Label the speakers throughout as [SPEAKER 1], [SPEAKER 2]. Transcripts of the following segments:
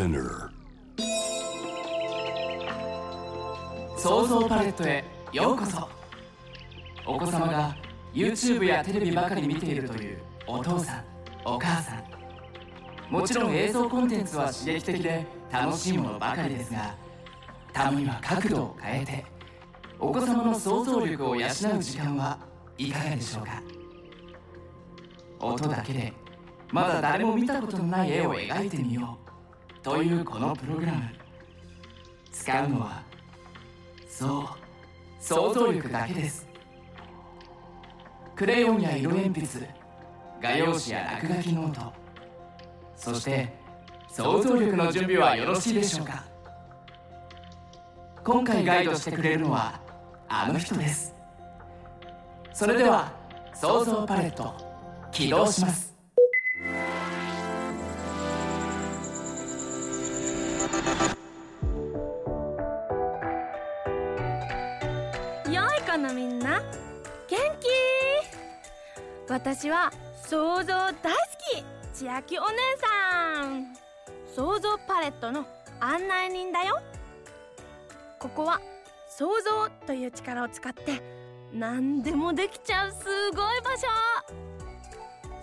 [SPEAKER 1] Spinner
[SPEAKER 2] 創造パレットへようこそ。お子様が YouTube やテレビばかり見ているというお父さんお母さん。もちろん映像コンテンツは刺激的で楽しいものばかりですがたまには角度を変えてお子様の想像力を養う時間はいかがでしょうか？音だけでまだ誰も見たことのない絵を描いてみよう。というこのプログラム。使うのはそう想像力だけです。クレヨンや色鉛筆画用紙や落書きノート。そして想像力の準備はよろしいでしょうか。今回ガイドしてくれるのはあの人です。それでは想像パレット起動します。
[SPEAKER 3] かなみんな元気？私は想像大好き千秋お姉さん。想像パレットの案内人だよ。ここは想像という力を使って何でもできちゃうすごい場所。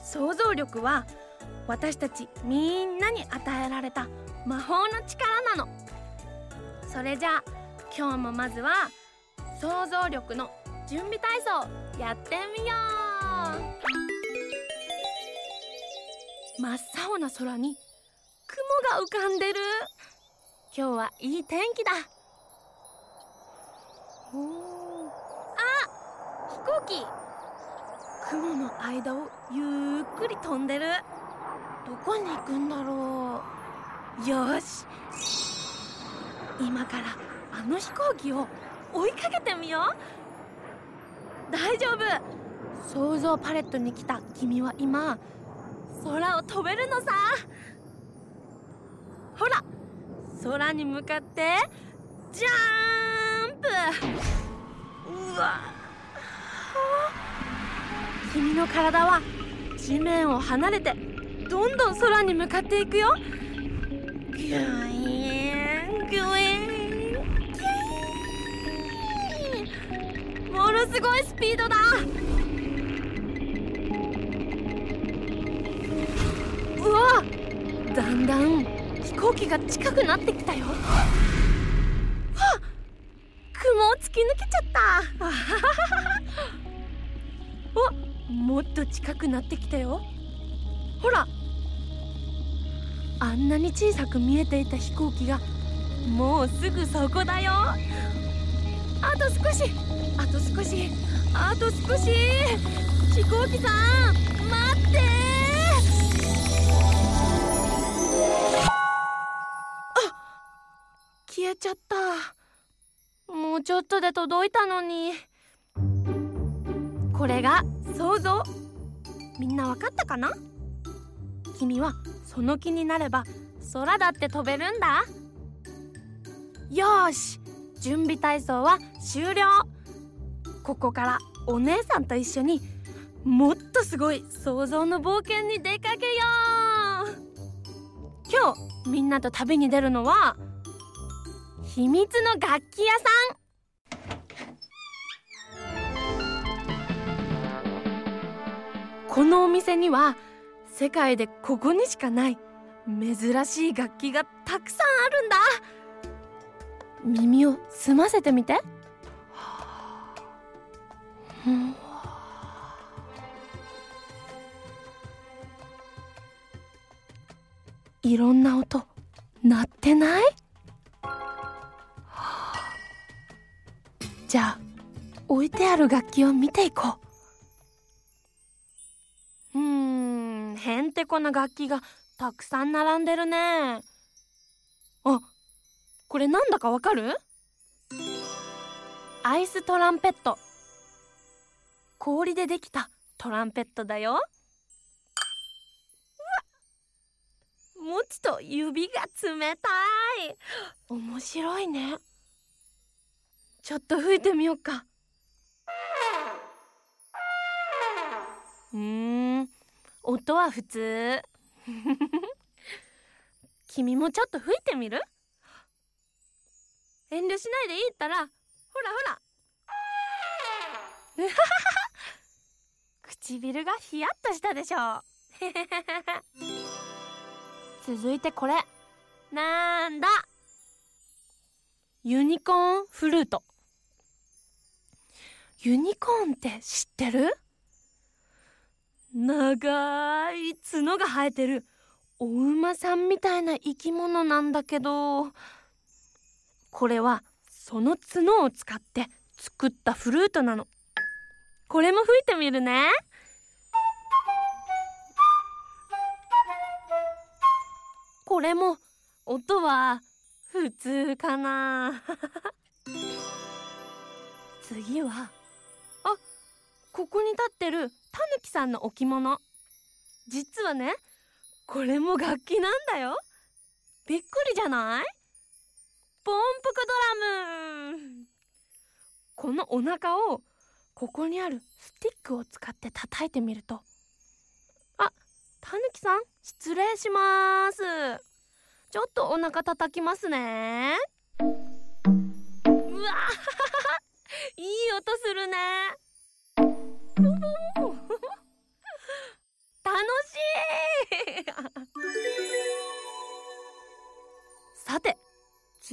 [SPEAKER 3] 想像力は私たちみんなに与えられた魔法の力なの。それじゃあ今日もまずは想像力の準備体操やってみよう。真っ青な空に雲が浮かんでる。今日はいい天気だ。おあ飛行機。雲の間をゆっくり飛んでる。どこに行くんだろう。よし。今からあの飛行機を追いかけてみよう。大丈夫。想像パレットに来た君は今空を飛べるのさ。ほら空に向かってジャンプ。うわ。君の体は地面を離れてどんどん空に向かっていくよ。ギュイのすごいスピードだ。うわだんだん飛行機が近くなってきたよ。わっ雲を突き抜けちゃった。あはははおもっと近くなってきたよ。ほら。あんなに小さく見えていた飛行機がもうすぐそこだよ。あと少し。あと少し。あと少し飛行機さん待って。あ消えちゃった。もうちょっとで届いたのに。これが想像？みんなわかったかな？君はその気になれば空だって飛べるんだ。よし。準備体操は終了。ここからお姉さんと一緒にもっとすごい想像の冒険に出かけよう。今日みんなと旅に出るのは秘密の楽器屋さん。このお店には世界でここにしかない珍しい楽器がたくさんあるんだ。耳を澄ませてみて、うん。いろん。な音鳴ってないじゃあ置いてある楽器を見ていこううーん。へん。てこな楽器がたくさん。並ん。でるねあこれなんだかわかる？アイストランペット。氷でできたトランペットだよ。うわ持つと指が冷たい。面白いね。ちょっと吹いてみようか。うーん。音は普通。君もちょっと吹いてみる？遠慮しないでいいったらほらほら。唇がヒヤッとしたでしょ。続いてこれ。なんだ。ユニコーンフルート。ユニコーンって知ってる？長い角が生えてるお馬さんみたいな生き物なんだけどこれはその角を使って作ったフルートなの。これも吹いてみるね。これも音は普通かな。次はあここに立ってるたぬきさんの置物。実はねこれも楽器なんだよ。びっくりじゃない？ポンプクドラム。このお腹をここにあるスティックを使って叩いてみると。あたぬきさん失礼します。ちょっとお腹叩きますね。うわいい音するね。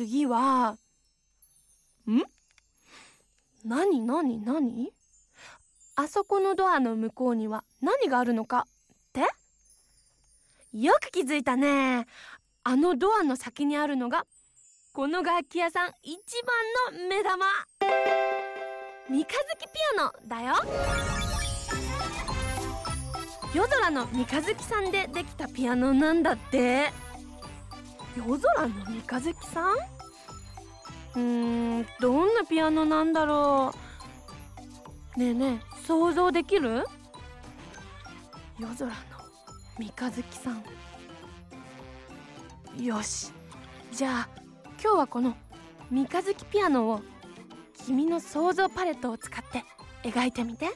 [SPEAKER 3] 次はん？何何何？あそこのドアの向こうには何があるのかって？よく気づいたね。あのドアの先にあるのがこの楽器屋さん一番の目玉。三日月ピアノだよ。夜空の三日月さんでできたピアノなんだって。夜空の三日月さん？うーんどんなピアノなんだろう。ねえねえ想像できる？夜空の三日月さん。よし。じゃあ今日はこの三日月ピアノを君の想像パレットを使って描いてみて。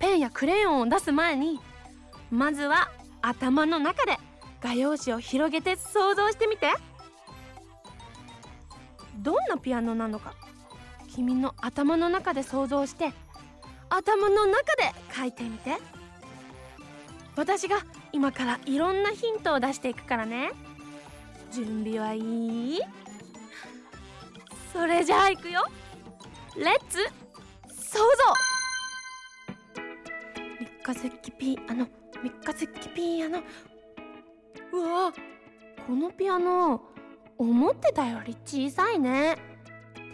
[SPEAKER 3] ペンやクレヨンを出す前にまずは頭の中で画用紙を広げて想像してみて。どんなピアノなのか君の頭の中で想像して頭の中で描いてみて。私が今からいろんなヒントを出していくからね。準備はいい？それじゃあいくよ。レッツ想像。三日月ピアノ三日月ピアノ。うわこのピアノ思ってたより小さいね。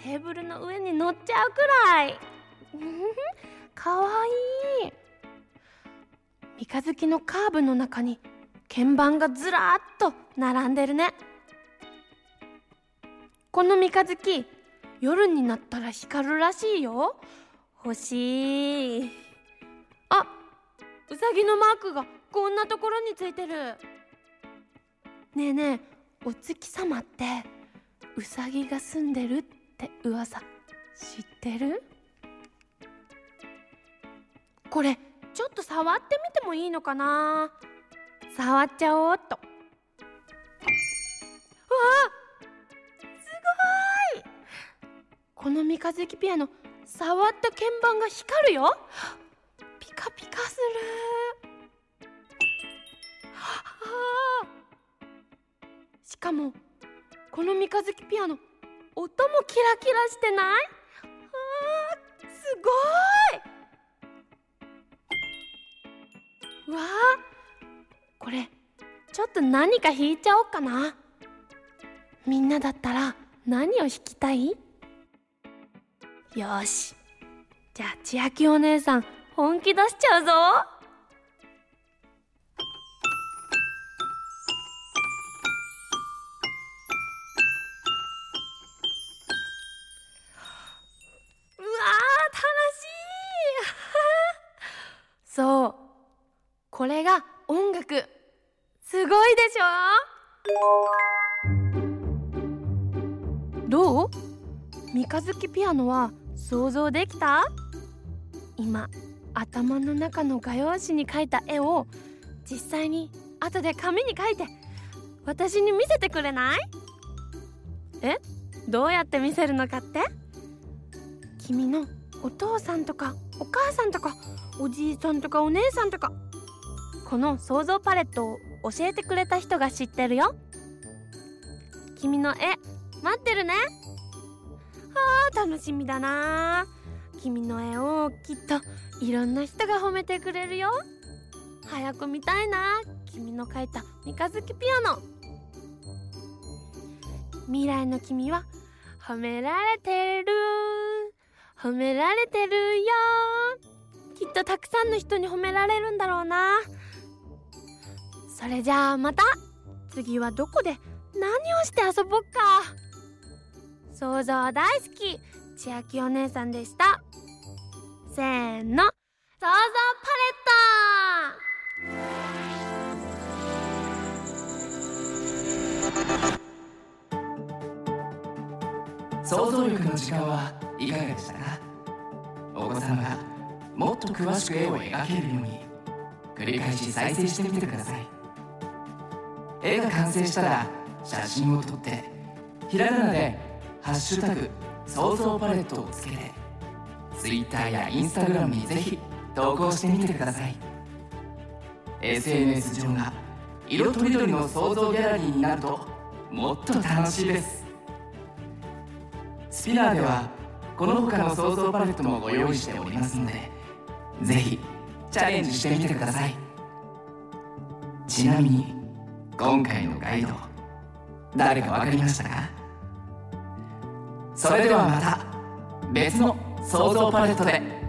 [SPEAKER 3] テーブルの上に乗っちゃうくらい。かわいい。三日月のカーブの中に鍵盤がずらっと並んでるね。この三日月夜になったら光るらしいよ。欲しい。あうさぎのマークがこんなところについてる。ねえねえお月様ってうさぎが住んでるって噂知ってる？これちょっと触ってみてもいいのかな？触っちゃおうっと。わあすごい！この三日月ピアノ触った鍵盤が光るよ。ピカピカする。しかもこの三日月ピアノ音もキラキラしてない？あーすごい！わあこれちょっと何か弾いちゃおうかな。みんなだったら何を弾きたい？よし。じゃあ千秋お姉さん本気出しちゃうぞ。これが音楽。すごいでしょ？どう？三日月ピアノは想像できた？今頭の中の画用紙に描いた絵を実際に後で紙に描いて私に見せてくれない？え？どうやって見せるのかって？君のお父さんとかお母さんとかおじいさんとかお姉さんとかこの想像パレットを教えてくれた人が知ってるよ。君の絵待ってるね。あー楽しみだな。君の絵をきっといろんな人が褒めてくれるよ。早く見たいな。君の描いた三日月ピアノ。未来の君は褒められてる。褒められてるよ。きっとたくさんの人に褒められるんだろうな。それじゃあまた。次はどこで何をして遊ぼっか。想像大好き。千秋お姉さんでした。せーの。想像パレッ
[SPEAKER 2] ト。想像力の時間はいかがでしたか？お子さんがもっと詳しく絵を描けるように繰り返し再生してみてください。絵が完成したら写真を撮ってひらがなで「ハッシュタグ想像パレット」をつけて Twitter や Instagram にぜひ投稿してみてください。SNS 上が色とりどりの想像ギャラリーになるともっと楽しいです。スピナーではこの他の想像パレットもご用意しておりますのでぜひチャレンジしてみてください。ちなみに今回のガイド。誰かわかりましたか？それではまた別の想像パレットで。